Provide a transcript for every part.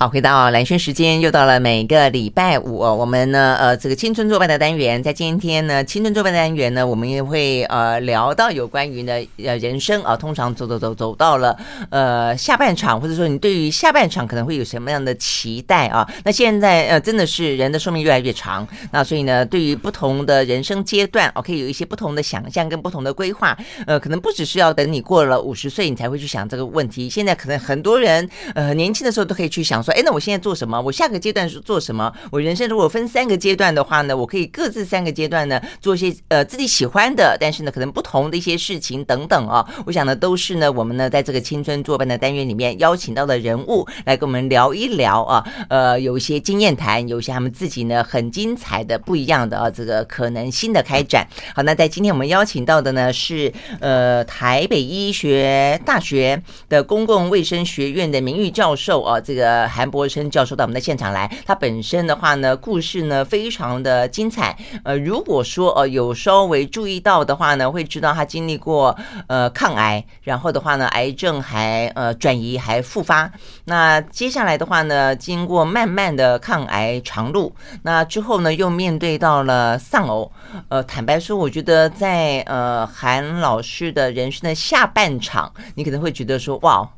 好，回到蓝轩时间，又到了每个礼拜五，我们呢，呃，这个青春作伴的单元，在今天呢，青春作伴的单元呢，我们也会呃聊到有关于呢，呃，人生啊，通常走走走走到了呃下半场，或者说你对于下半场可能会有什么样的期待啊？那现在呃，真的是人的寿命越来越长，那所以呢，对于不同的人生阶段，哦，可以有一些不同的想象跟不同的规划，呃，可能不只是要等你过了五十岁，你才会去想这个问题。现在可能很多人呃年轻的时候都可以去想。说哎，那我现在做什么？我下个阶段是做什么？我人生如果分三个阶段的话呢，我可以各自三个阶段呢做一些呃自己喜欢的，但是呢可能不同的一些事情等等啊。我想呢都是呢我们呢在这个青春作伴的单元里面邀请到的人物来跟我们聊一聊啊，呃有一些经验谈，有一些他们自己呢很精彩的不一样的啊这个可能新的开展。好，那在今天我们邀请到的呢是呃台北医学大学的公共卫生学院的名誉教授啊，这个韩博生教授到我们的现场来，他本身的话呢，故事呢非常的精彩。呃，如果说呃有稍微注意到的话呢，会知道他经历过呃抗癌，然后的话呢，癌症还呃转移还复发。那接下来的话呢，经过漫漫的抗癌长路，那之后呢，又面对到了丧偶。呃，坦白说，我觉得在呃韩老师的人生的下半场，你可能会觉得说，哇，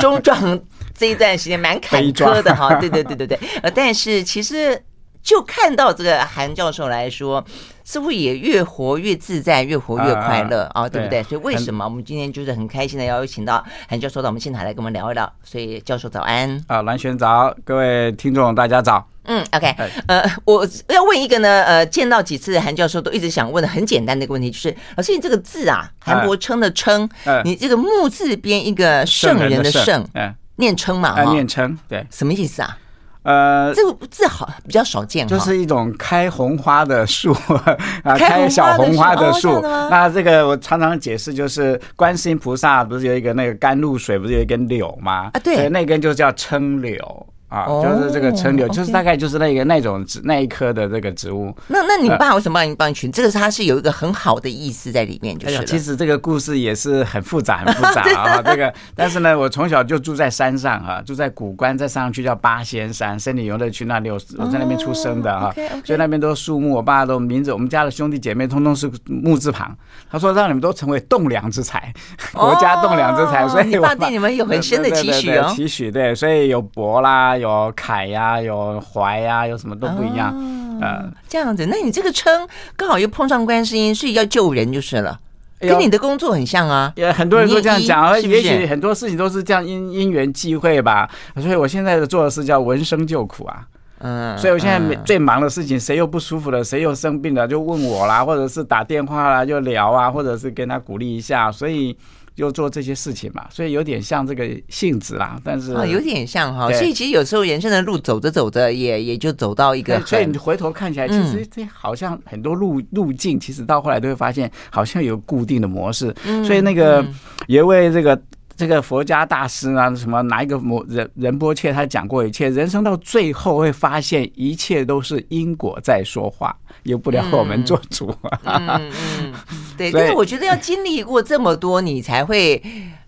中壮这一段时间。蛮坎坷的哈，对对对对对，呃，但是其实就看到这个韩教授来说，似乎也越活越自在，越活越快乐啊，对不对？所以为什么我们今天就是很开心的邀请到韩教授到我们现场来跟我们聊一聊？所以教授早安啊，蓝轩早，各位听众大家早。嗯，OK，呃，我要问一个呢，呃，见到几次韩教授都一直想问的很简单的一个问题，就是老师，你这个字啊，韩伯称的称，你这个木字边一个圣人的圣，嗯。念称嘛，啊，念称，对，什么意思啊？呃，这个字好比较少见，就是一种开红花的树 啊，开小红花的树。那这个我常常解释，就是观世音菩萨不是有一个那个甘露水，不是有一根柳吗？啊，对，那根就叫称柳。啊，就是这个陈柳，就是大概就是那个那种植那一棵的这个植物。那那你爸为什么帮你帮你取？这个它是有一个很好的意思在里面，就是。其实这个故事也是很复杂，很复杂啊。这个，但是呢，我从小就住在山上啊，住在古关，再上去叫八仙山森林游乐区那里，我我在那边出生的啊，所以那边都是树木。我爸都名字，我们家的兄弟姐妹通通是木字旁。他说让你们都成为栋梁之才，国家栋梁之才。所以你爸对你们有很深的期许哦，期许对，所以有博啦。有凯呀，有怀呀，有什么都不一样，嗯、呃，这样子，那你这个称刚好又碰上观世音，所以要救人就是了，跟你的工作很像啊。也很多人都这样讲，也许很多事情都是这样因因缘际会吧。所以我现在的做的事叫闻声救苦啊，嗯，所以我现在最忙的事情，谁又不舒服了，谁又生病了，就问我啦，或者是打电话啦，就聊啊，或者是跟他鼓励一下，所以。就做这些事情嘛，所以有点像这个性质啦，但是啊，有点像哈，所以其实有时候人生的路走着走着，也也就走到一个，所以你回头看起来，其实这好像很多路路径，其实到后来都会发现，好像有固定的模式。所以那个也为这个。这个佛家大师啊，什么哪一个摩仁仁波切他讲过一切，人生到最后会发现一切都是因果在说话，由不了我们做主。嗯嗯，嗯，对，但是我觉得要经历过这么多，你才会。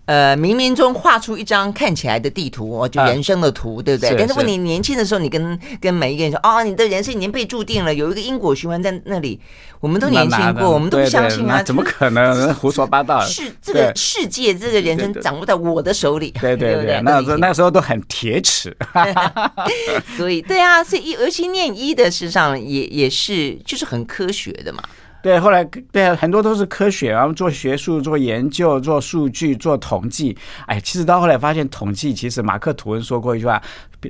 呃，冥冥中画出一张看起来的地图，就人生的图，对不对？但是问你年轻的时候，你跟跟每一个人说，哦，你的人生已经被注定了，有一个因果循环在那里。我们都年轻过，我们都不相信啊，怎么可能？胡说八道。是这个世界，这个人生掌握在我的手里，对对对。那时候那时候都很铁齿。所以，对啊，所以尤其念一的，事实上也也是就是很科学的嘛。对，后来对很多都是科学，然后做学术、做研究、做数据、做统计。哎，其实到后来发现，统计其实马克吐温说过一句话，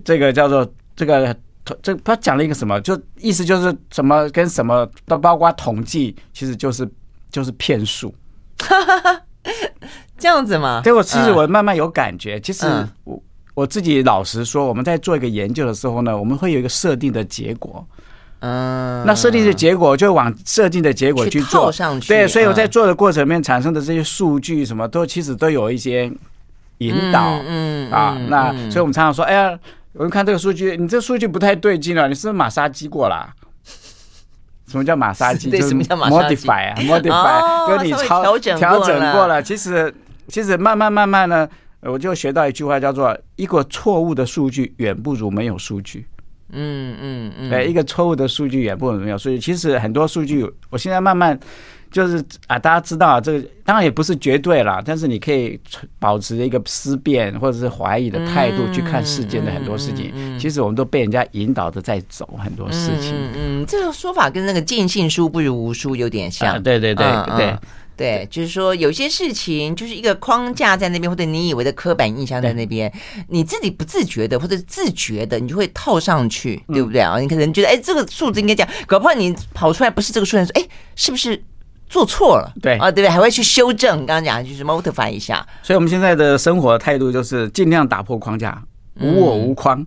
这个叫做这个这他讲了一个什么，就意思就是什么跟什么都包括统计，其实就是就是骗术。这样子吗？对，我其实我慢慢有感觉，其实我我自己老实说，我们在做一个研究的时候呢，我们会有一个设定的结果。嗯，那设定的结果就往设定的结果去做，上去。对，所以我在做的过程里面产生的这些数据，什么都其实都有一些引导。嗯啊，那所以我们常常说，哎呀，我们看这个数据，你这数据不太对劲了，你是不是马杀鸡过了？什么叫马杀鸡？对，什么叫马杀鸡？modify 啊，modify，就是你超调整过了。其实其实慢慢慢慢呢。我就学到一句话，叫做“一个错误的数据远不如没有数据”。嗯嗯嗯，对，一个错误的数据也不如没有数据。其实很多数据，我现在慢慢就是啊，大家知道啊，这个当然也不是绝对啦，但是你可以保持一个思辨或者是怀疑的态度去看世间的很多事情。其实我们都被人家引导着在走很多事情。嗯，这个说法跟那个尽信书不如无书有点像。对对对对。对，就是说有些事情就是一个框架在那边，或者你以为的刻板印象在那边，你自己不自觉的或者自觉的，你就会套上去，对不对啊？你可能觉得，哎，这个数字应该这样，搞不好你跑出来不是这个数字，说，哎，是不是做错了？对啊，对不对？还会去修正。刚刚讲就是 modify 一下。所以我们现在的生活态度就是尽量打破框架，无我无框，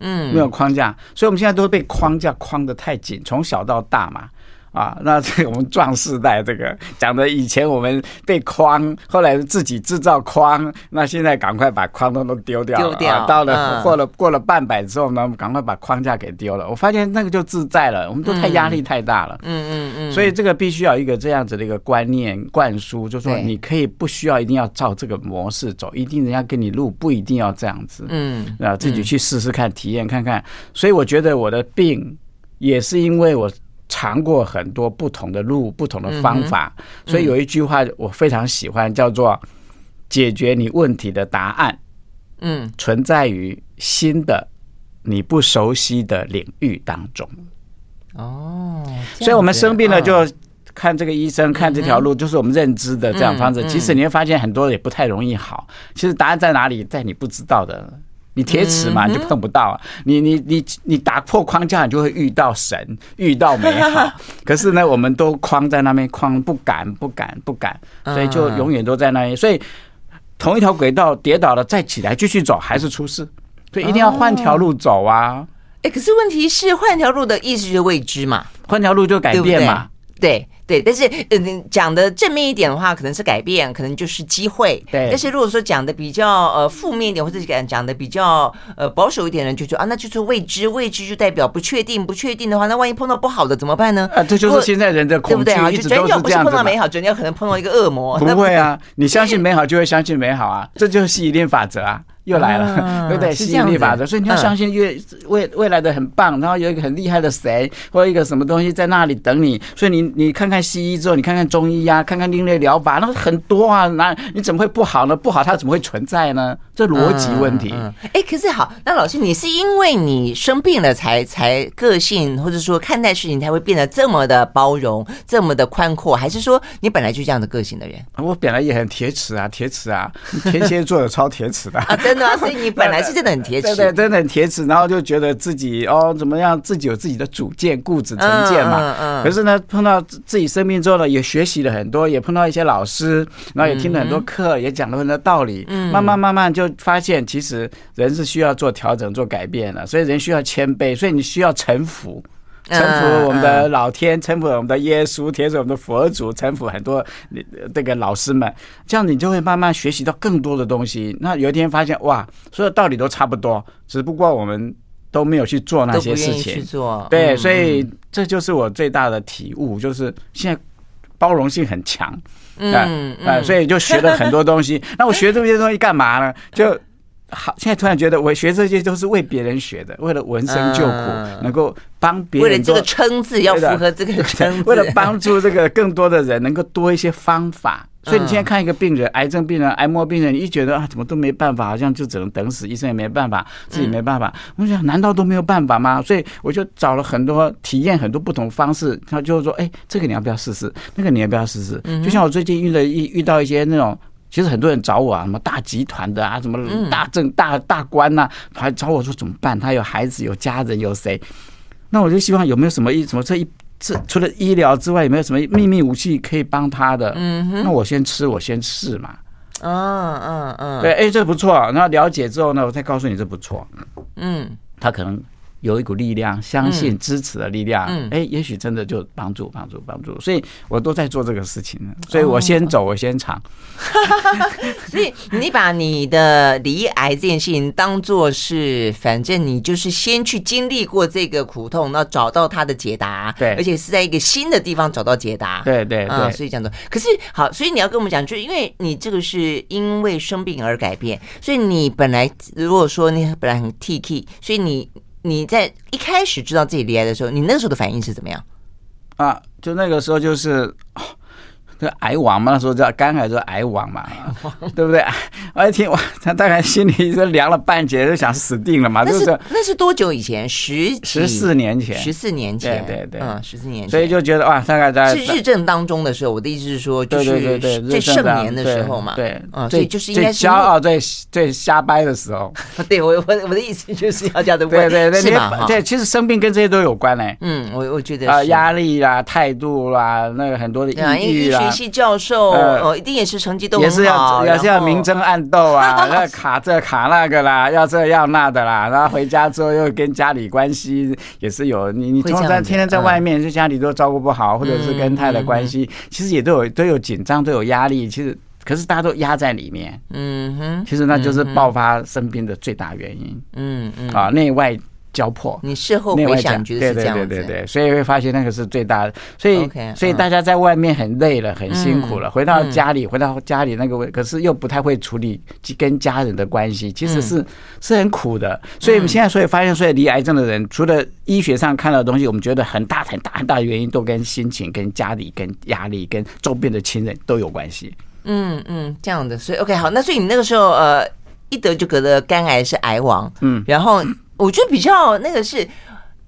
嗯，没有框架。所以我们现在都被框架框得太紧，从小到大嘛。啊，那这个我们壮世代这个讲的，以前我们被框，后来自己制造框，那现在赶快把框都都丢掉了。丢掉。到了过了过了半百之后呢，赶快把框架给丢了。我发现那个就自在了，我们都太压力太大了。嗯嗯嗯。所以这个必须要一个这样子的一个观念灌输，就是说你可以不需要一定要照这个模式走，一定人家给你路不一定要这样子。嗯。啊，自己去试试看，体验看看。所以我觉得我的病也是因为我。尝过很多不同的路，不同的方法，所以有一句话我非常喜欢，叫做“解决你问题的答案”，嗯，存在于新的你不熟悉的领域当中。哦，所以我们生病了就看这个医生，看这条路，就是我们认知的这样方式。其实你会发现很多也不太容易好。其实答案在哪里，在你不知道的。你铁齿嘛，你就碰不到啊！你你你你打破框架，你就会遇到神，遇到美好。可是呢，我们都框在那边，框不敢，不敢，不敢，所以就永远都在那里。所以同一条轨道跌倒了，再起来继续走，还是出事。所以一定要换条路走啊！哎，可是问题是换条路的意思就是未知嘛，换条路就改变嘛，对。对，但是嗯，讲的正面一点的话，可能是改变，可能就是机会。对，但是如果说讲的比较呃负面一点，或者讲讲的比较呃保守一点的人，就说啊，那就是未知，未知就代表不确定，不确定的话，那万一碰到不好的怎么办呢？啊，这就是现在人的恐惧，对不对啊？一直都是这样子。不是碰到美好，人家可能碰到一个恶魔。不会啊，你相信美好就会相信美好啊，这就是吸引力法则啊。又来了，嗯、对不对？吸引力法则，所以你要相信越未未来的很棒，然后有一个很厉害的谁或者一个什么东西在那里等你。所以你你看看西医之后，你看看中医呀、啊，看看另类疗法，那很多啊，那你怎么会不好呢？不好它怎么会存在呢？这逻辑问题。哎、嗯嗯欸，可是好，那老师，你是因为你生病了才才个性或者说看待事情才会变得这么的包容，这么的宽阔，还是说你本来就这样的个性的人？我本来也很铁齿啊，铁齿啊，天蝎座的超铁齿的。真的，所以你本来是真的很铁齿，对对，真的很铁齿，然后就觉得自己哦怎么样，自己有自己的主见、固执成见嘛。嗯嗯。可是呢，碰到自己生病之后呢，也学习了很多，也碰到一些老师，然后也听了很多课，也讲了很多道理。嗯。慢慢慢慢就发现，其实人是需要做调整、做改变的，所以人需要谦卑，所以你需要臣服。臣服我们的老天，臣服我们的耶稣，贴着我们的佛祖，臣服很多这个老师们，这样你就会慢慢学习到更多的东西。那有一天发现，哇，所有道理都差不多，只不过我们都没有去做那些事情。去做，对，所以这就是我最大的体悟，就是现在包容性很强，嗯嗯，所以就学了很多东西。那我学这些东西干嘛呢？就。好，现在突然觉得我学这些都是为别人学的，为了闻声救苦，能够帮别人。为了这个称字要符合这个称字，为了帮助这个更多的人能够多一些方法。所以你现在看一个病人，癌症病人、癌末病人，你一觉得啊，怎么都没办法，好像就只能等死，医生也没办法，自己没办法。我想，难道都没有办法吗？所以我就找了很多体验很多不同方式。他就是说，哎，这个你要不要试试？那个你要不要试试？就像我最近遇了遇遇到一些那种。其实很多人找我啊，什么大集团的啊，什么大政大大官呐、啊，还找我说怎么办？他有孩子，有家人，有谁？那我就希望有没有什么一什么这一这除了医疗之外，有没有什么秘密武器可以帮他的？嗯哼，那我先吃，我先试嘛。嗯嗯嗯，对，哎，这不错。然后了解之后呢，我再告诉你这不错。嗯，他可能有一股力量，相信支持的力量，嗯，哎，也许真的就帮助帮助帮助，所以我都在做这个事情，所以我先走，我先尝。所以你把你的离癌这件事情当做是，反正你就是先去经历过这个苦痛，然后找到它的解答，对，而且是在一个新的地方找到解答，对对对，所以这样的。可是好，所以你要跟我们讲，就是因为你这个是因为生病而改变，所以你本来如果说你本来很 T K，所以你你在一开始知道自己恋爱的时候，你那时候的反应是怎么样？啊，就那个时候就是。癌王嘛，那时候叫肝癌，就是癌王嘛，对不对？我一听我，他大概心里就凉了半截，就想死定了嘛。那是那是多久以前？十十四年前，十四年前，对对对，嗯，十四年前。所以就觉得哇，大概在是日正当中的时候。我的意思是说，就是最盛年的时候嘛。对，嗯，所以就是应该是骄傲、最最瞎掰的时候。对我我我的意思就是要这样的问，对对对，吧？对，其实生病跟这些都有关嘞。嗯，我我觉得啊，压力啦、态度啦，那个很多的抑郁啦。系教授。哦，一定也是成绩都也是要也是要明争暗斗啊，要卡这卡那个啦，要这要那的啦，然后回家之后又跟家里关系也是有，你你通常天天在外面，就家里都照顾不好，或者是跟太太关系，其实也都有都有紧张，都有压力，其实可是大家都压在里面，嗯哼，其实那就是爆发生病的最大原因，嗯嗯。啊内外。交迫，你事后回想觉得是这样子，对对对对，所以会发现那个是最大的，所以所以大家在外面很累了，很辛苦了，回到家里，回到家里那个，可是又不太会处理跟家人的关系，其实是是很苦的。所以我们现在所以发现，所以离癌症的人，除了医学上看到的东西，我们觉得很大很大很大的原因，都跟心情、跟家里、跟压力、跟周边的亲人都有关系。嗯嗯，这样的，所以 OK 好，那所以你那个时候呃一得就觉得肝癌是癌王，嗯，然后。我觉得比较那个是，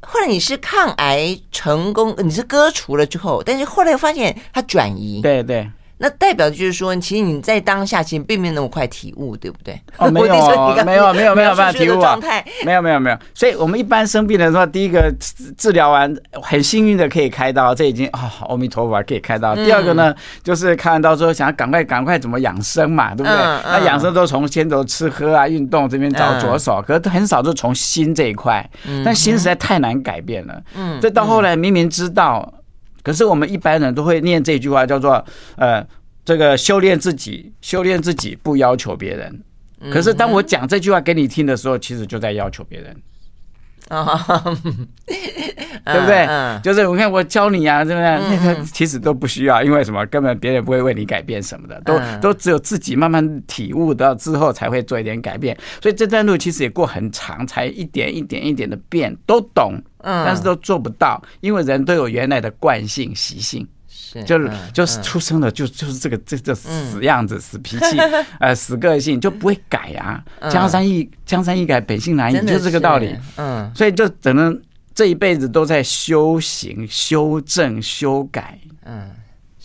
后来你是抗癌成功，你是割除了之后，但是后来又发现它转移，对对。那代表就是说，其实你在当下其实并没有那么快体悟，对不对？哦，没有，没有，没有，没有办法体悟啊。没有，没有，没有。所以我们一般生病的时候，第一个治疗完，很幸运的可以开刀，这已经啊，阿弥陀佛可以开刀。第二个呢，就是看到之后想要赶快赶快怎么养生嘛，对不对？那养生都从先从吃喝啊、运动这边找着手，可是很少就从心这一块。但心实在太难改变了。嗯。这到后来明明知道。可是我们一般人都会念这句话，叫做“呃，这个修炼自己，修炼自己，不要求别人。”可是当我讲这句话给你听的时候，其实就在要求别人。啊，对不对？就是我看我教你啊，对不对？那个其实都不需要，因为什么？根本别人不会为你改变什么的，都都只有自己慢慢体悟到之后才会做一点改变。所以这段路其实也过很长，才一点一点一点的变，都懂，但是都做不到，因为人都有原来的惯性习性。就是就是出生了就就是这个这这死样子死脾气 呃死个性就不会改啊，江山易江山易改本性难移，就是这个道理。嗯，所以就只能这一辈子都在修行、修正、修改。嗯。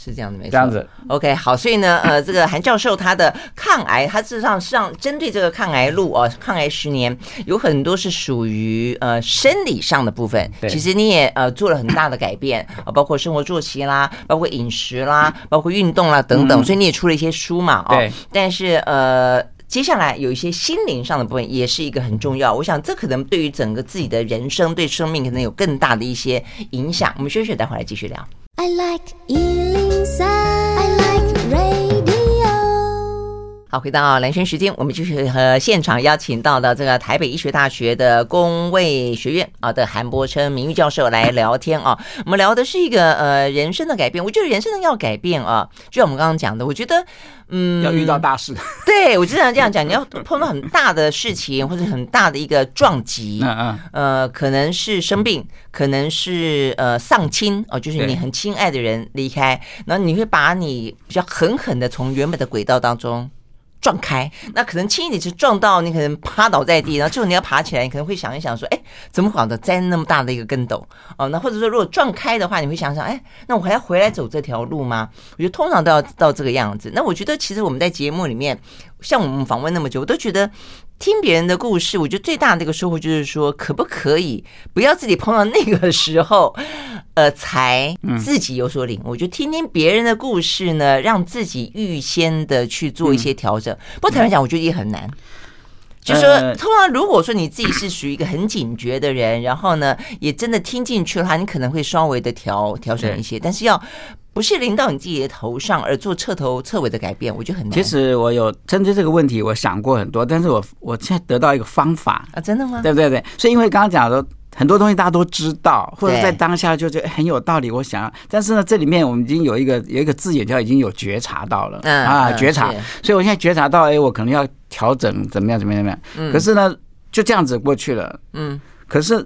是这样的，没错。这样子，OK，好，所以呢，呃，这个韩教授他的抗癌，他事实上上针对这个抗癌路哦，抗癌十年有很多是属于呃生理上的部分。对，其实你也呃做了很大的改变啊，包括生活作息啦，包括饮食啦，包括运动啦等等，所以你也出了一些书嘛，哦。对。但是呃，接下来有一些心灵上的部分也是一个很重要，我想这可能对于整个自己的人生、对生命可能有更大的一些影响。我们休息，待会儿来继续聊。I like 好，回到蓝轩时间，我们继续和现场邀请到的这个台北医学大学的工卫学院啊的韩伯琛名誉教授来聊天啊。我们聊的是一个呃人生的改变，我觉得人生的要改变啊，就像我们刚刚讲的，我觉得嗯要遇到大事，对我经常这样讲，你要碰到很大的事情或者很大的一个撞击，嗯嗯，呃，可能是生病，可能是呃丧亲哦，就是你很亲爱的人离开，然后你会把你比较狠狠的从原本的轨道当中。撞开，那可能轻一点就撞到你，可能趴倒在地，然后之后你要爬起来，你可能会想一想说，哎，怎么搞的，栽那么大的一个跟斗哦？那或者说，如果撞开的话，你会想想，哎，那我还要回来走这条路吗？我觉得通常都要到这个样子。那我觉得其实我们在节目里面，像我们访问那么久，我都觉得。听别人的故事，我觉得最大的一个收获就是说，可不可以不要自己碰到那个时候，呃，才自己有所领悟。就听听别人的故事呢，让自己预先的去做一些调整。不过坦白讲，我觉得也很难。就说，通常如果说你自己是属于一个很警觉的人，然后呢，也真的听进去的话，你可能会稍微的调调整一些，但是要不是临到你自己的头上而做彻头彻尾的改变，我觉得很难。其实我有针对这个问题，我想过很多，但是我我现在得到一个方法啊，真的吗？对不对？对，所以因为刚刚讲的。很多东西大家都知道，或者在当下就觉得很有道理。我想，但是呢，这里面我们已经有一个有一个字眼叫已经有觉察到了啊，觉察。所以我现在觉察到，哎，我可能要调整，怎么样，怎么样，怎么样。可是呢，就这样子过去了。嗯。可是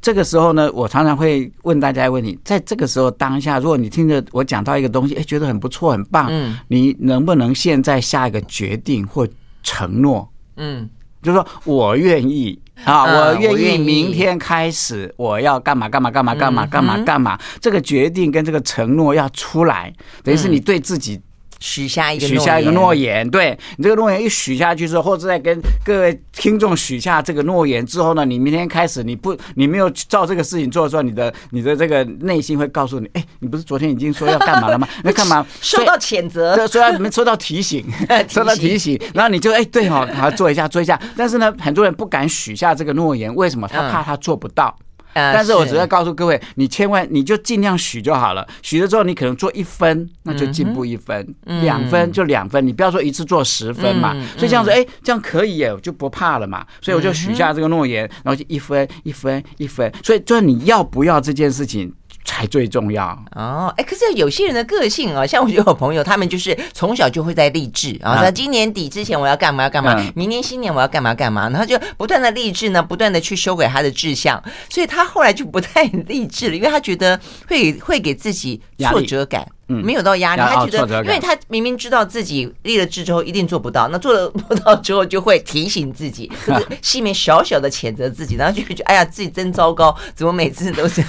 这个时候呢，我常常会问大家一个问题：在这个时候当下，如果你听着我讲到一个东西，哎，觉得很不错，很棒，嗯，你能不能现在下一个决定或承诺？嗯，就是说我愿意。啊，我愿意明天开始，我要干嘛干嘛干嘛干嘛干嘛干嘛，这个决定跟这个承诺要出来，等于是你对自己。许下一个许下一个诺言，对你这个诺言一许下去之后，或者在跟各位听众许下这个诺言之后呢，你明天开始你不你没有照这个事情做的时候，你的你的这个内心会告诉你，哎，你不是昨天已经说要干嘛了吗？那干嘛受到谴责？对，虽然你们受到提醒，受到提醒，然后你就哎对哦，好做一下做一下。但是呢，很多人不敢许下这个诺言，为什么？他怕他做不到。但是我只要告诉各位，你千万你就尽量许就好了。许了之后，你可能做一分，那就进步一分；两分就两分。你不要说一次做十分嘛。所以这样子，哎，这样可以耶，我就不怕了嘛。所以我就许下这个诺言，然后就一分一分一分。所以就是你要不要这件事情。才最重要。哦，哎，可是有些人的个性啊，像我有朋友，他们就是从小就会在励志啊，在今年底之前我要干嘛要干嘛，明年新年我要干嘛干嘛，然后就不断的励志呢，不断的去修改他的志向，所以他后来就不太励志了，因为他觉得会会给自己挫折感，嗯，没有到压力，他觉得，因为他明明知道自己立了志之后一定做不到，那做了不到之后就会提醒自己，就是心里面小小的谴责自己，然后就会觉得哎呀自己真糟糕，怎么每次都是。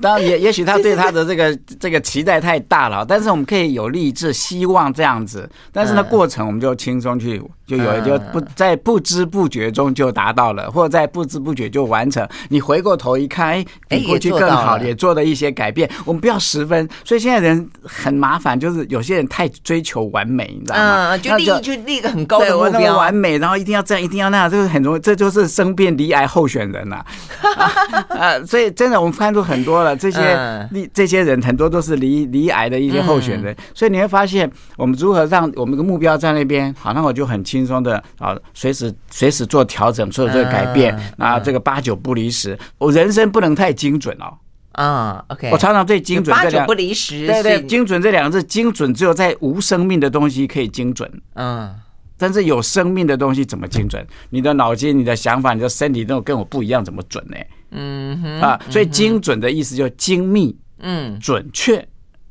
当然，也也许他对他的这个这个期待太大了，但是我们可以有励志，希望这样子。但是呢，过程我们就轻松去。就有就不在不知不觉中就达到了，或者在不知不觉就完成。你回过头一看，哎，比过去更好，也做了一些改变。我们不要十分，所以现在人很麻烦，就是有些人太追求完美，你知道吗？嗯，就立就立一个很高的目标，完美，然后一定要这样，一定要那样，就是很容易，这就是生变离癌候选人呐。啊，所以真的我们看出很多了，这些离这些人很多都是离离癌的一些候选人。所以你会发现，我们如何让我们的目标在那边，好，那我就很轻。轻松的啊，随时随时做调整，做这个改变啊，这个八九不离十。我人生不能太精准哦。啊，OK。我常常最精准这两八九不离十，对对，精准这两个字，精准只有在无生命的东西可以精准。嗯，但是有生命的东西怎么精准？你的脑筋、你的想法、你的身体都跟我不一样，怎么准呢？嗯啊，所以精准的意思就精密，嗯，准确。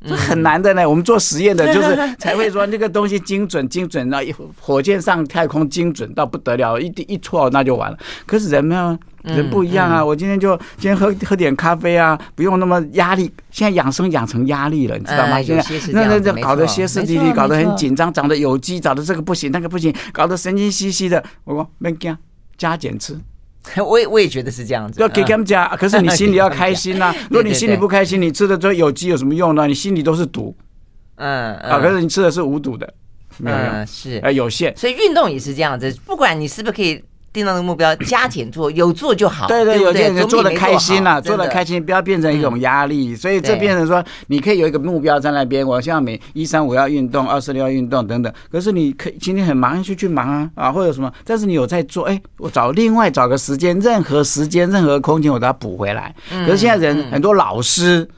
这很难的呢，我们做实验的就是 才会说那个东西精准精准，那火箭上太空精准到不得了，一一错那就完了。可是人呢，人不一样啊。我今天就今天喝喝点咖啡啊，不用那么压力。现在养生养成压力了，你知道吗？现在那那那搞得歇斯底里，搞得很紧张，长得有机，长得这个不行，那个不行，搞得神经兮兮的。我说没加加减吃。我也我也觉得是这样子，要给他们讲，可是你心里要 开心呐。如果你心里不开心，你吃的这有机有什么用呢？你心里都是毒。嗯啊，可是你吃的是无毒的，没有用，是啊，有限。所以运动也是这样子，不管你是不是可以。定到那个目标，加减做，有做就好。对对，有些人做的开心了，做的开心，不要变成一种压力。所以这变成说，你可以有一个目标在那边，我像每一三五要运动，二四六要运动等等。可是你可以今天很忙就去忙啊啊，或者什么，但是你有在做，哎，我找另外找个时间，任何时间任何空间我都要补回来。可是现在人很多老师，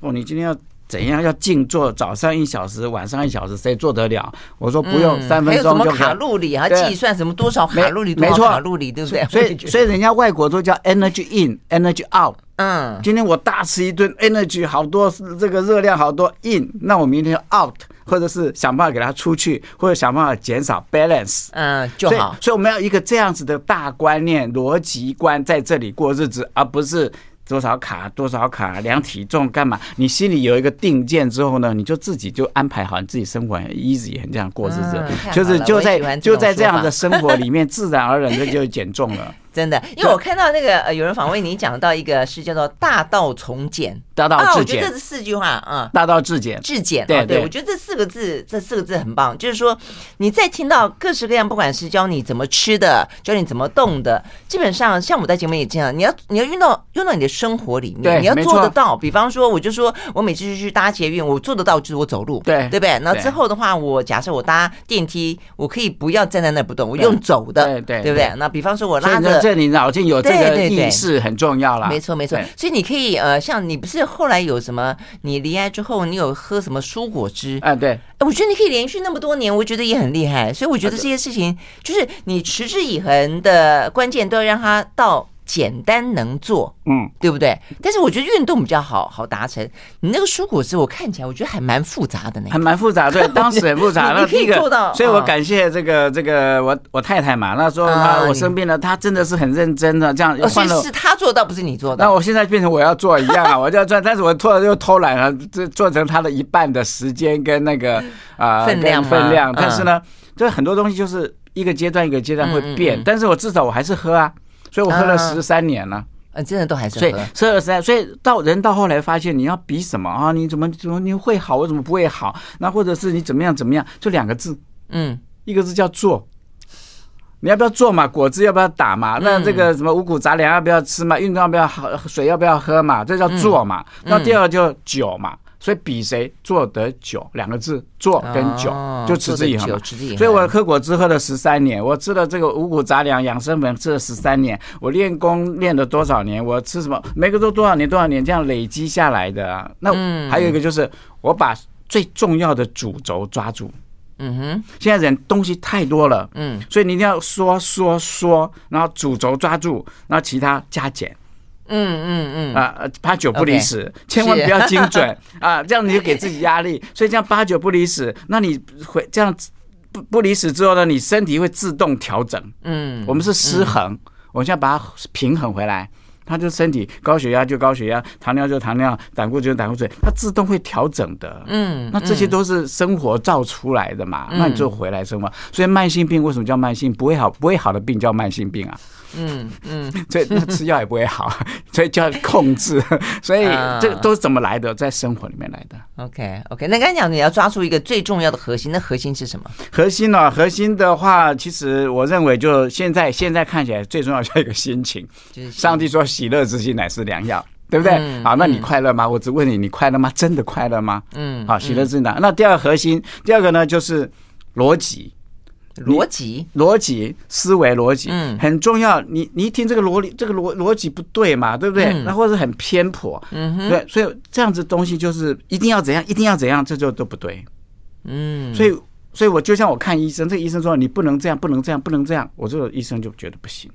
哦，你今天要。怎样要静坐？早上一小时，晚上一小时，谁做得了？我说不用三分钟就。还有什么卡路里？啊计算什么多少卡路里？多少卡路里？对不对？所以所以人家外国都叫 energy in，energy out。嗯，今天我大吃一顿，energy 好多，这个热量好多 in，那我明天 out，或者是想办法给它出去，或者想办法减少 balance。嗯，就好。所以我们要一个这样子的大观念、逻辑观在这里过日子，而不是。多少卡多少卡，量体重干嘛？你心里有一个定见之后呢，你就自己就安排好你自己生活很，easy 很这样过日子，就是就在就在这样的生活里面，自然而然的就减重了。真的，因为我看到那个呃，有人访问你讲到一个是叫做大道从简，大道至简，啊，我觉得这是四句话啊，大道至简，至简，对对，我觉得这四个字，这四个字很棒，就是说你在听到各式各样，不管是教你怎么吃的，教你怎么动的，基本上像我在节目也这样，你要你要用到用到你的生活里面，你要做得到。比方说，我就说我每次就去搭捷运，我做得到就是我走路，对对不对？那之后的话，我假设我搭电梯，我可以不要站在那不动，我用走的，对对，对不对？那比方说我拉着，这你脑筋有。这个意识很重要啦，没错没错。所以你可以呃，像你不是后来有什么？你离开之后，你有喝什么蔬果汁？啊，对。我觉得你可以连续那么多年，我觉得也很厉害。所以我觉得这些事情，就是你持之以恒的关键，都要让它到。简单能做，嗯，对不对？但是我觉得运动比较好好达成。你那个蔬果汁，我看起来我觉得还蛮复杂的呢，还蛮复杂。对，当时很复杂。那第一个，所以我感谢这个这个我我太太嘛。那时候她我生病了，她真的是很认真的这样。所以是她做到，不是你做的。那我现在变成我要做一样啊，我就要做，但是我突然又偷懒了，这做成她的一半的时间跟那个啊分量分量。但是呢，这很多东西就是一个阶段一个阶段会变，但是我至少我还是喝啊，所以我喝了十三年了。嗯，真的都还是所以，所以十所以到人到后来发现，你要比什么啊？你怎么怎么你会好，我怎么不会好？那或者是你怎么样怎么样？就两个字，嗯，一个字叫做，你要不要做嘛？果汁要不要打嘛？那这个什么五谷杂粮要不要吃嘛？运动要不要喝？水要不要喝嘛？这叫做嘛。那第二个就酒嘛。所以比谁做得久两个字，做跟久就持之以恒。所以我喝果汁喝了十三年，我吃了这个五谷杂粮养生粉吃了十三年，我练功练了多少年？我吃什么？每个都多少年多少年这样累积下来的啊。那还有一个就是我把最重要的主轴抓住。嗯哼，现在人东西太多了，嗯，所以你一定要说说说，然后主轴抓住，然后其他加减。嗯嗯嗯。啊，八九不离十，千万不要精准。啊，这样你就给自己压力。所以这样八九不离十，那你会这样不不离十之后呢，你身体会自动调整。嗯，我们是失衡，我们现在把它平衡回来，它就身体高血压就高血压，糖尿就糖尿，胆固醇就胆固醇，它自动会调整的。嗯，那这些都是生活造出来的嘛，那你就回来生活。所以慢性病为什么叫慢性？不会好不会好的病叫慢性病啊？嗯嗯，所以那吃药也不会好，所以就要控制。所以这个都是怎么来的？在生活里面来的。OK OK，那刚才讲你要抓住一个最重要的核心，那核心是什么？核心呢、啊？核心的话，其实我认为就现在现在看起来最重要是一个心情。就是上帝说喜乐之心乃是良药，对不对？好，那你快乐吗？我只问你，你快乐吗？真的快乐吗？嗯，好，喜乐之心的。那第二个核心，第二个呢就是逻辑。逻辑，逻辑，思维逻辑，嗯，很重要。你你一听这个逻辑，这个逻逻辑不对嘛，对不对？那或者很偏颇，嗯，对，所以这样子东西就是一定要怎样，一定要怎样，这就都不对。嗯，所以所以我就像我看医生，这个医生说你不能这样，不能这样，不能这样，我这个医生就觉得不行。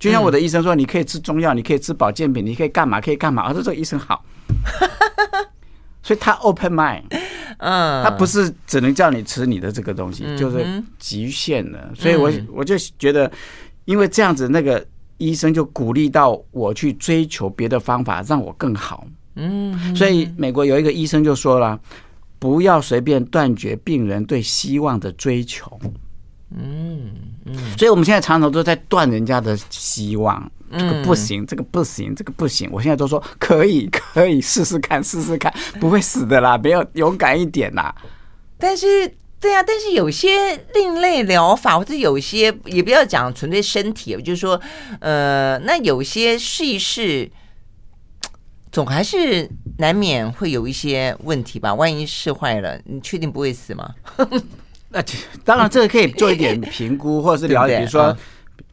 就像我的医生说，你可以吃中药，你可以吃保健品，你可以干嘛，可以干嘛。我说这个医生好。所以他 open mind，嗯，他不是只能叫你吃你的这个东西，就是局限了。所以我我就觉得，因为这样子，那个医生就鼓励到我去追求别的方法，让我更好。嗯，所以美国有一个医生就说了，不要随便断绝病人对希望的追求。嗯嗯，所以我们现在常常都在断人家的希望。这个不行，这个不行，这个不行。我现在都说可以，可以试试看，试试看，不会死的啦，不要勇敢一点啦。但是，对啊，但是有些另类疗法，或者有些也不要讲纯粹身体，就是说，呃，那有些试一试，总还是难免会有一些问题吧？万一试坏了，你确定不会死吗？那当然，这个可以做一点评估，或者是了解，比如说，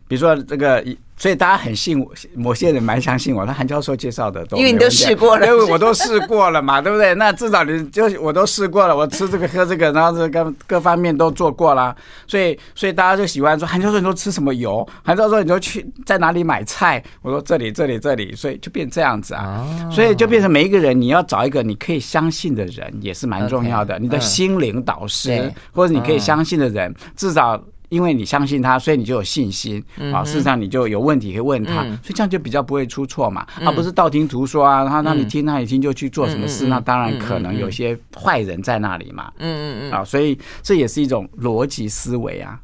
比如说这个。所以大家很信我，某些人蛮相信我。那韩教授介绍的都，因为你都试过了，因为我都试过了嘛，对不对？那至少你就我都试过了，我吃这个喝这个，然后这各各方面都做过了。所以，所以大家就喜欢说韩教授，你都吃什么油？韩教授，你都去在哪里买菜？我说这里，这里，这里。所以就变这样子啊。所以就变成每一个人，你要找一个你可以相信的人，也是蛮重要的。你的心灵导师，或者你可以相信的人，至少。因为你相信他，所以你就有信心啊。事实上，你就有问题可以问他，所以这样就比较不会出错嘛。而不是道听途说啊，他让你听，那你听就去做什么事，那当然可能有些坏人在那里嘛。嗯嗯嗯。啊，所以这也是一种逻辑思维啊。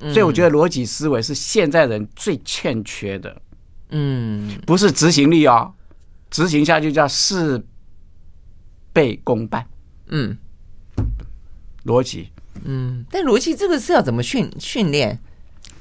所以我觉得逻辑思维是现在人最欠缺的。嗯，不是执行力哦，执行下去叫事倍功半。嗯，逻辑。嗯，但逻辑这个是要怎么训训练？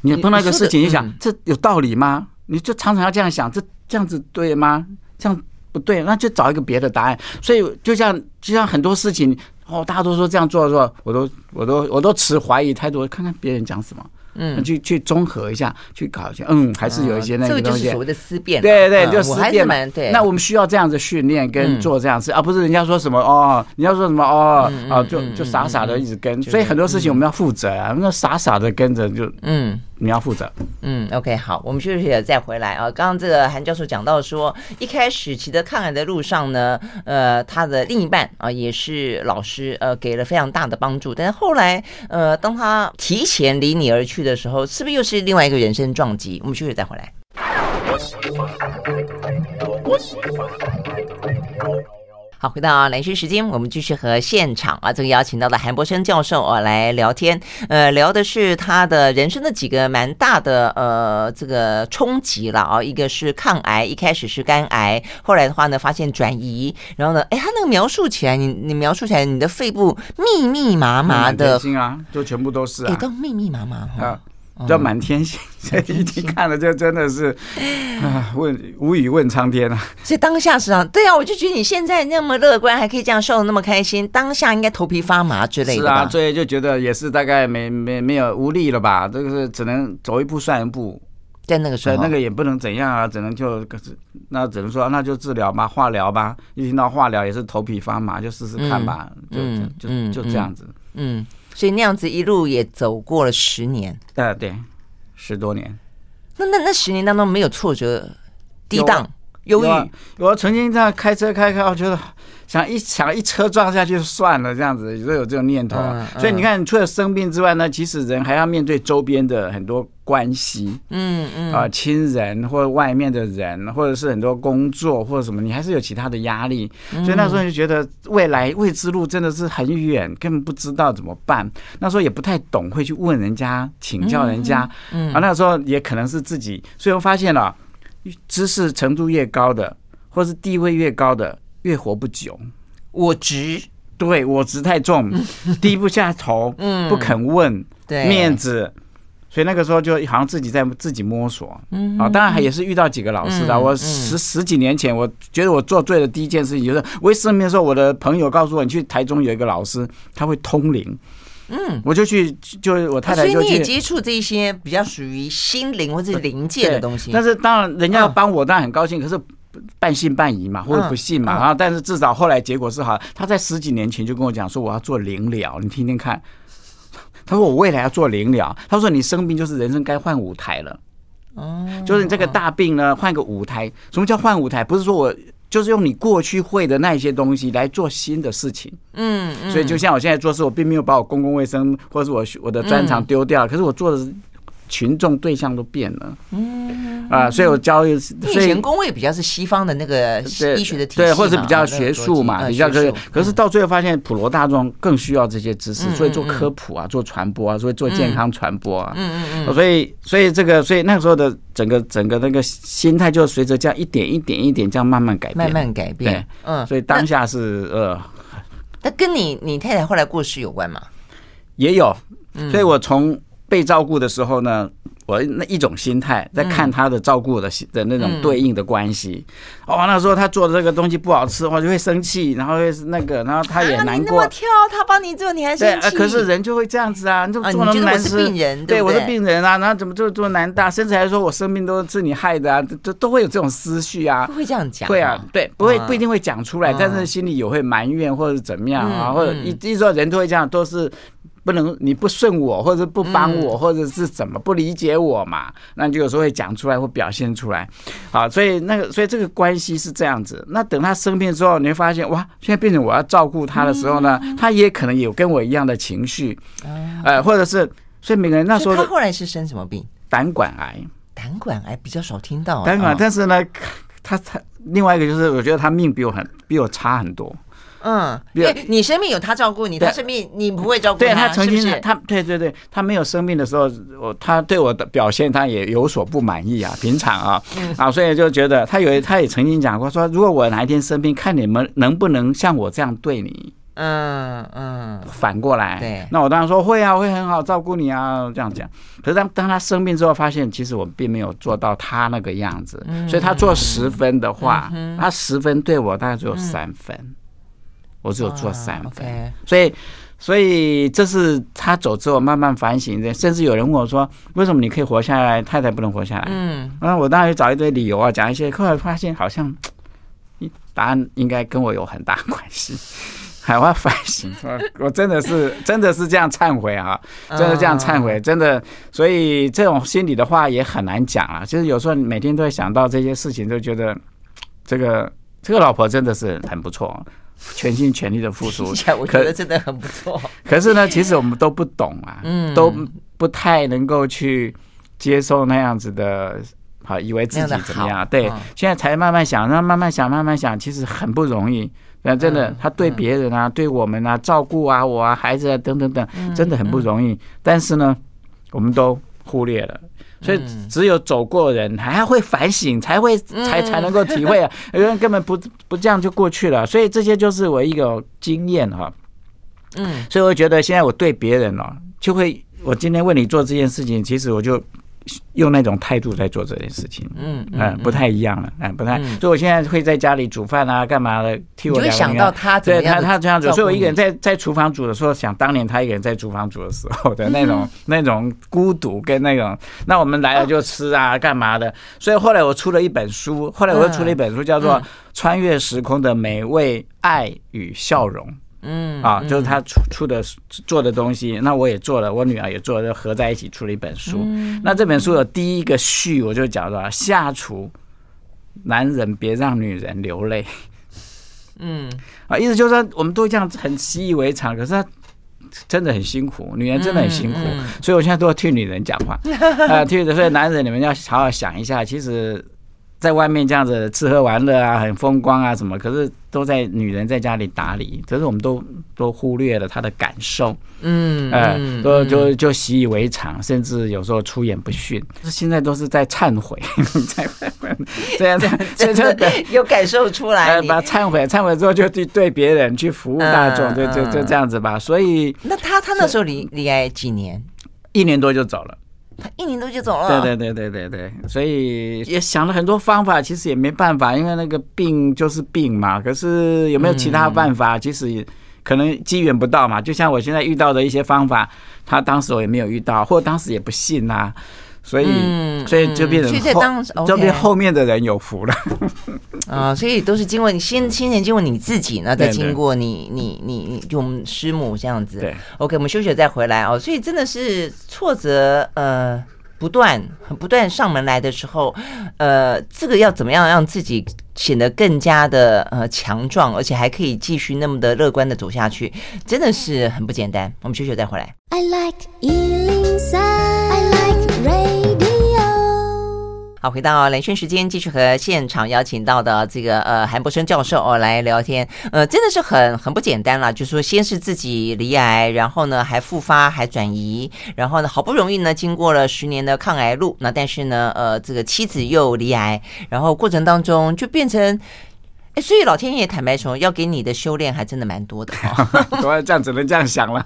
你碰到一个事情，你想这有道理吗？你就常常要这样想，这这样子对吗？这样不对，那就找一个别的答案。所以就像就像很多事情哦，大家都说这样做的时候，我都我都我都持怀疑态度，看看别人讲什么。嗯，去去综合一下，去搞一下，嗯，还是有一些那个东西。这个就是所谓的思辨。对对，就思辨。对。那我们需要这样子训练跟做这样子，而不是人家说什么哦，你要说什么哦啊，就就傻傻的一直跟。所以很多事情我们要负责啊，那傻傻的跟着就嗯。你要负责。嗯，OK，好，我们休息了再回来啊。刚刚这个韩教授讲到说，一开始骑着抗癌的路上呢，呃，他的另一半啊也是老师，呃，给了非常大的帮助。但是后来，呃，当他提前离你而去的时候，是不是又是另外一个人生撞击？我们休息再回来。好，回到兰萱时间，我们继续和现场啊，这个邀请到的韩博生教授啊来聊天，呃，聊的是他的人生的几个蛮大的呃这个冲击了啊，一个是抗癌，一开始是肝癌，后来的话呢发现转移，然后呢，哎，他那个描述起来，你你描述起来，你的肺部密密麻麻的，心啊，就全部都是啊，都密密麻麻哈。叫满天星，所以一听看了就真的是啊，问无语问苍天啊！所以当下是啊，对啊，我就觉得你现在那么乐观，还可以这样笑的那么开心，当下应该头皮发麻之类的。是啊，所以就觉得也是大概没没没有无力了吧？这个是只能走一步算一步，在那个时候，那个也不能怎样啊，只能就那只能说那就治疗吧，化疗吧。一听到化疗也是头皮发麻，就试试看吧，嗯、就就就这样子，嗯。嗯所以那样子一路也走过了十年，呃，对，十多年。那那那十年当中没有挫折、低档、忧郁。我曾经这样开车开开，我觉得想一想一车撞下去就算了，这样子也都有这种念头啊。所以你看，除了生病之外呢，其实人还要面对周边的很多。关系，嗯嗯啊，亲人或者外面的人，或者是很多工作或者什么，你还是有其他的压力，所以那时候就觉得未来未知路真的是很远，根本不知道怎么办。那时候也不太懂，会去问人家请教人家，嗯啊，那时候也可能是自己，所以我发现了，知识程度越高的，或是地位越高的，越活不久。我执，对，我执太重，低不下头，嗯，不肯问，对，面子。所以那个时候就好像自己在自己摸索，嗯，啊，当然也是遇到几个老师的。我十十几年前，我觉得我做对的第一件事情就是，我一生病的时候，我的朋友告诉我，你去台中有一个老师，他会通灵，嗯，我就去，就我太太就去。所以你也接触这些比较属于心灵或者是灵界的东西。但是当然，人家要帮我，当然很高兴。可是半信半疑嘛，或者不信嘛，然后但是至少后来结果是好。他在十几年前就跟我讲说，我要做灵疗，你听听看。他说：“我未来要做灵疗。”他说：“你生病就是人生该换舞台了。”哦，就是你这个大病呢，换个舞台。什么叫换舞台？不是说我就是用你过去会的那些东西来做新的事情。嗯，所以就像我现在做事，我并没有把我公共卫生或者是我我的专长丢掉，可是我做的是。群众对象都变了，嗯。啊，所以我教育，以前工位比较是西方的那个医学的体系，对，或者是比较学术嘛，比较可可是到最后发现普罗大众更需要这些知识，所以做科普啊，做传播啊，所以做健康传播啊，嗯嗯嗯，所以所以这个所以那个时候的整个整个那个心态就随着这样一点一点一点这样慢慢改变，慢慢改变，嗯，所以当下是呃，那跟你你太太后来过世有关吗？也有，所以我从。被照顾的时候呢，我那一种心态在看他的照顾的的那种对应的关系。哦，那时候他做的这个东西不好吃，我就会生气，然后会那个，然后他也难过。你那么挑，他帮你做，你还生气？对，可是人就会这样子啊，你就做那么难吃。病人，对，我是病人啊，然后怎么做做难大，甚至还说我生病都是你害的啊，都都会有这种思绪啊。会这样讲？会啊，对，不会不一定会讲出来，但是心里有会埋怨或者怎么样啊，或者一一说人都会这样，都是。不能，你不顺我，或者不帮我，或者是怎么不理解我嘛？那你就有时候会讲出来或表现出来。好，所以那个，所以这个关系是这样子。那等他生病之后，你会发现，哇，现在变成我要照顾他的时候呢，他也可能有跟我一样的情绪，呃，或者是，所以每个人那时候他后来是生什么病？胆管癌。胆管癌比较少听到。胆管，但是呢，他他另外一个就是，我觉得他命比我很比我差很多。嗯，因为你生病有他照顾你，他生病你不会照顾他。对他曾经是是？他对对对，他没有生病的时候，我他对我的表现他也有所不满意啊，平常啊、嗯、啊，所以就觉得他有他也曾经讲过说，如果我哪一天生病，看你们能不能像我这样对你。嗯嗯，反过来，对，那我当然说会啊，会很好照顾你啊，这样讲。可是当当他生病之后，发现其实我并没有做到他那个样子，所以他做十分的话，他十分对我大概只有三分，我只有做三分。所以，所以这是他走之后慢慢反省的。甚至有人问我说：“为什么你可以活下来，太太不能活下来？”嗯，那我当然找一堆理由啊，讲一些，后来发现好像答案应该跟我有很大关系。海外反省，我真的是真的是这样忏悔啊，真的这样忏悔，真的，所以这种心里的话也很难讲啊。就是有时候每天都会想到这些事情，就觉得这个这个老婆真的是很不错，全心全力的付出。我觉得真的很不错。可是呢，其实我们都不懂啊，都不太能够去接受那样子的，好，以为自己怎么样？对，现在才慢慢想，那慢慢想，慢慢想，其实很不容易。那真的，他对别人啊，对我们啊，照顾啊，我啊，孩子啊，等等等，真的很不容易。但是呢，我们都忽略了，所以只有走过人，还要会反省，才会才才能够体会啊。有人根本不不这样就过去了，所以这些就是我一个经验哈。嗯，所以我觉得现在我对别人哦，就会，我今天为你做这件事情，其实我就。用那种态度在做这件事情，嗯嗯，不太一样了，哎，不太。所以我现在会在家里煮饭啊，干嘛的？替我。你会想到他，对他他这样煮，所以我一个人在在厨房煮的时候，想当年他一个人在厨房煮的时候的那种那种孤独跟那种。那我们来了就吃啊，干嘛的？所以后来我出了一本书，后来我又出了一本书，叫做《穿越时空的美味爱与笑容》。嗯啊，就是他出出的做的东西，那我也做了，我女儿也做了，就合在一起出了一本书。那这本书的第一个序我就讲到下厨，男人别让女人流泪。嗯 啊，意思就是说我们都这样很习以为常，可是他真的很辛苦，女人真的很辛苦，所以我现在都要替女人讲话 啊，替所以男人你们要好好想一下，其实。在外面这样子吃喝玩乐啊，很风光啊，什么？可是都在女人在家里打理，可是我们都都忽略了她的感受，嗯，呃，都就就习以为常，甚至有时候出言不逊。现在都是在忏悔，在这样这样这有感受出来，把忏悔忏悔之后就去对别人去服务大众，就就就这样子吧。所以那他他那时候离离开几年？一年多就走了。他 一年多就走了。对对对对对对，所以也想了很多方法，其实也没办法，因为那个病就是病嘛。可是有没有其他办法？其实可能机缘不到嘛。就像我现在遇到的一些方法，他当时我也没有遇到，或当时也不信呐。所以，所以就变成后，就变后面的人有福了。啊，所以都是经过你先，先前经过你自己，呢再经过你，你，你，你，就我们师母这样子。对，OK，我们休息了再回来哦。所以真的是挫折，呃，不断，不断上门来的时候，呃，这个要怎么样让自己显得更加的呃强壮，而且还可以继续那么的乐观的走下去，真的是很不简单。我们休息了再回来。I like 好，回到连线时间，继续和现场邀请到的这个呃韩博生教授哦来聊天，呃，真的是很很不简单了。就是说，先是自己离癌，然后呢还复发，还转移，然后呢好不容易呢经过了十年的抗癌路，那但是呢呃这个妻子又离癌，然后过程当中就变成。哎，所以老天爷坦白说，要给你的修炼还真的蛮多的哈。我这样只能这样想了。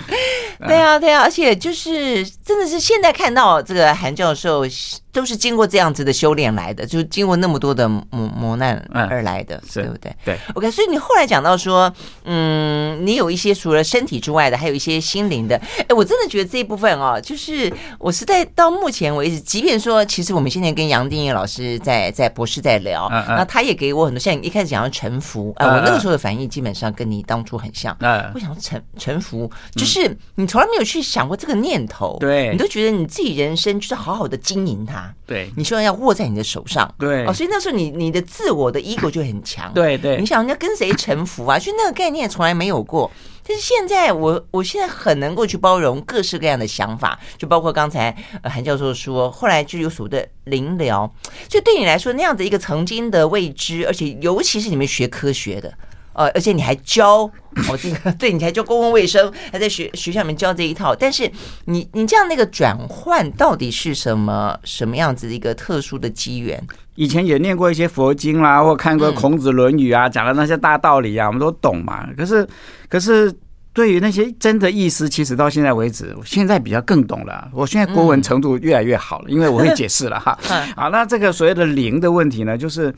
对啊，对啊，而且就是真的是现在看到这个韩教授。都是经过这样子的修炼来的，就是经过那么多的磨磨难而来的，对不对？对。OK，所以你后来讲到说，嗯，你有一些除了身体之外的，还有一些心灵的。哎，我真的觉得这一部分哦，就是我是在到目前为止，即便说，其实我们现在跟杨定一老师在在博士在聊，那他也给我很多，像你一开始讲要臣服，哎，我那个时候的反应基本上跟你当初很像。嗯。我想臣臣服，就是你从来没有去想过这个念头，对，你都觉得你自己人生就是好好的经营它。对，你希望要握在你的手上，对哦，所以那时候你你的自我的 ego 就很强，对对，你想人家跟谁臣服啊？就那个概念从来没有过。但是现在我我现在很能够去包容各式各样的想法，就包括刚才韩教授说，后来就有所谓的灵疗，就对你来说那样子一个曾经的未知，而且尤其是你们学科学的。呃，而且你还教哦，这个对，你还教公共卫生，还在学学校里面教这一套。但是你你这样那个转换到底是什么什么样子的一个特殊的机缘？以前也念过一些佛经啦，或看过孔子《论语》啊，讲的那些大道理啊，我们都懂嘛。可是可是。对于那些真的意思，其实到现在为止，我现在比较更懂了。我现在国文程度越来越好了，因为我会解释了哈。好，那这个所谓的灵的问题呢，就是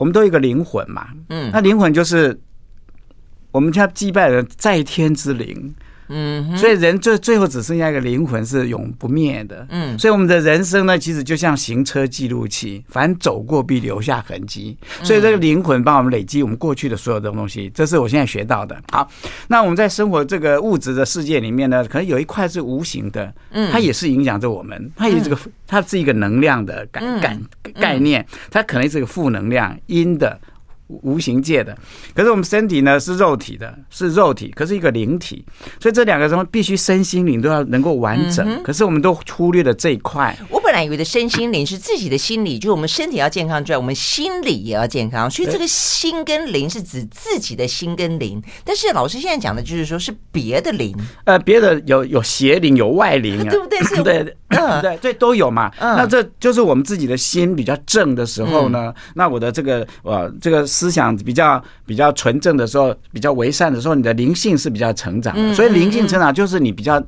我们都有一个灵魂嘛。嗯，那灵魂就是我们家祭拜的在天之灵。嗯，所以人最最后只剩下一个灵魂是永不灭的。嗯，所以我们的人生呢，其实就像行车记录器，凡走过必留下痕迹。所以这个灵魂帮我们累积我们过去的所有的东西，这是我现在学到的。好，那我们在生活这个物质的世界里面呢，可能有一块是无形的，嗯，它也是影响着我们，它也是这个，它是一个能量的感感概念，它可能是个负能量阴的。无形界的，可是我们身体呢是肉体的，是肉体，可是一个灵体，所以这两个什么必须身心灵都要能够完整。嗯、可是我们都忽略了这一块。我本来以为的身心灵是自己的心理，就是我们身体要健康之外，我们心理也要健康。所以这个心跟灵是指自己的心跟灵。但是老师现在讲的就是说是别的灵，呃，别的有有邪灵，有外灵、啊，对不对？是，对，嗯、对，这都有嘛。嗯、那这就是我们自己的心比较正的时候呢，嗯、那我的这个呃这个。思想比较比较纯正的时候，比较为善的时候，你的灵性是比较成长的。所以灵性成长就是你比较。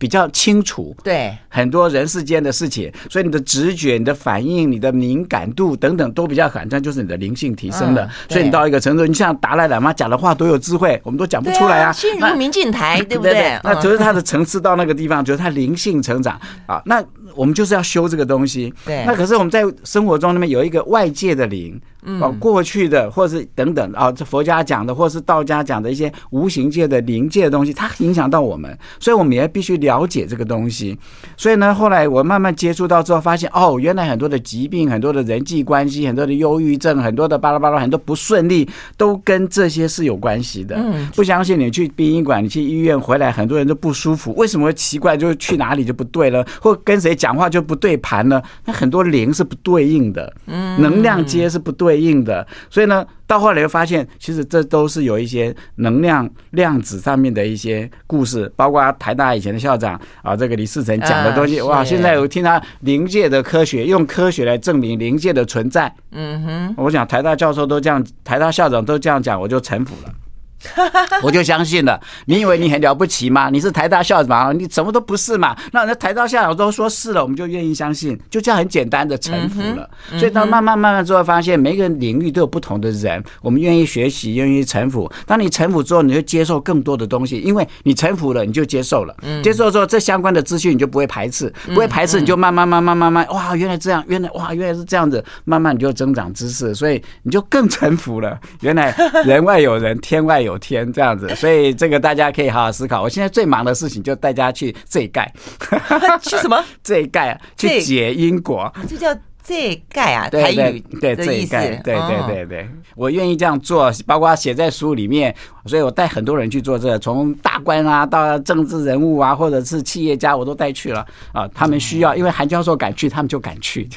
比较清楚，对很多人世间的事情，所以你的直觉、你的反应、你的敏感度等等都比较好，这就是你的灵性提升的。所以你到一个程度，你像达赖喇嘛讲的话都有智慧，我们都讲不出来啊。心如明镜台，对不对？那就是他的层次到那个地方，就是他灵性成长啊。那我们就是要修这个东西。对。那可是我们在生活中那边有一个外界的灵，啊，过去的或者是等等啊，这佛家讲的或者是道家讲的一些无形界的灵界的东西，它影响到我们，所以我们也必须了。解这个东西，所以呢，后来我慢慢接触到之后，发现哦，原来很多的疾病、很多的人际关系、很多的忧郁症、很多的巴拉巴拉、很多不顺利，都跟这些是有关系的。嗯不相信你去殡仪馆，你去医院回来，很多人都不舒服，为什么会奇怪？就是去哪里就不对了，或跟谁讲话就不对盘了？那很多灵是不对应的，能量接是不对应的，所以呢。到后来又发现，其实这都是有一些能量量子上面的一些故事，包括台大以前的校长啊，这个李世成讲的东西，哇！现在我听他灵界的科学，用科学来证明灵界的存在。嗯哼，我想台大教授都这样，台大校长都这样讲，我就臣服了。我就相信了，你以为你很了不起吗？你是台大校长，你什么都不是嘛？那那台大校长都说是了，我们就愿意相信，就这样很简单的臣服了。所以到慢慢慢慢之后，发现每个领域都有不同的人，我们愿意学习，愿意臣服。当你臣服之后，你就接受更多的东西，因为你臣服了，你就接受了。接受之后，这相关的资讯你就不会排斥，不会排斥，你就慢慢慢慢慢慢，哇，原来这样，原来哇，原来是这样子，慢慢你就增长知识，所以你就更臣服了。原来人外有人，天外有。有天这样子，所以这个大家可以好好思考。我现在最忙的事情就带大家去这一盖，去什么？这一盖啊，去解因果。这叫。这盖啊，台语对这一盖，对对对对，我愿意这样做，包括写在书里面，所以我带很多人去做这个，从大官啊到政治人物啊，或者是企业家，我都带去了啊。他们需要，因为韩教授敢去，他们就敢去。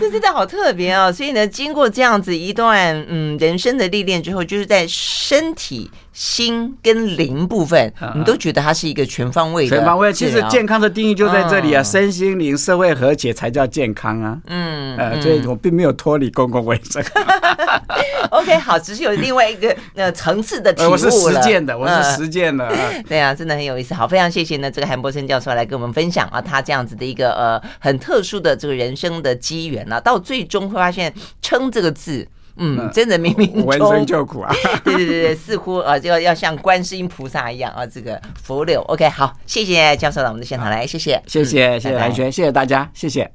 这真的好特别啊！所以呢，经过这样子一段嗯人生的历练之后，就是在身体。心跟灵部分，你都觉得它是一个全方位的。全方位，其实健康的定义就在这里啊，身心灵社会和谐才叫健康啊。嗯，呃，所以我并没有脱离公共卫生。OK，好，只是有另外一个呃层次的体悟了。我是实践的，我是实践的。对啊，真的很有意思。好，非常谢谢呢，这个韩柏森教授来跟我们分享啊，他这样子的一个呃很特殊的这个人生的机缘啊，到最终会发现“称”这个字。嗯，真的冥冥中闻声就苦啊！对 对对对，似乎啊，就要要像观世音菩萨一样啊，这个福柳。OK，好，谢谢教授到我们的现场来，谢谢，谢谢，谢谢蓝轩，谢谢大家，谢谢。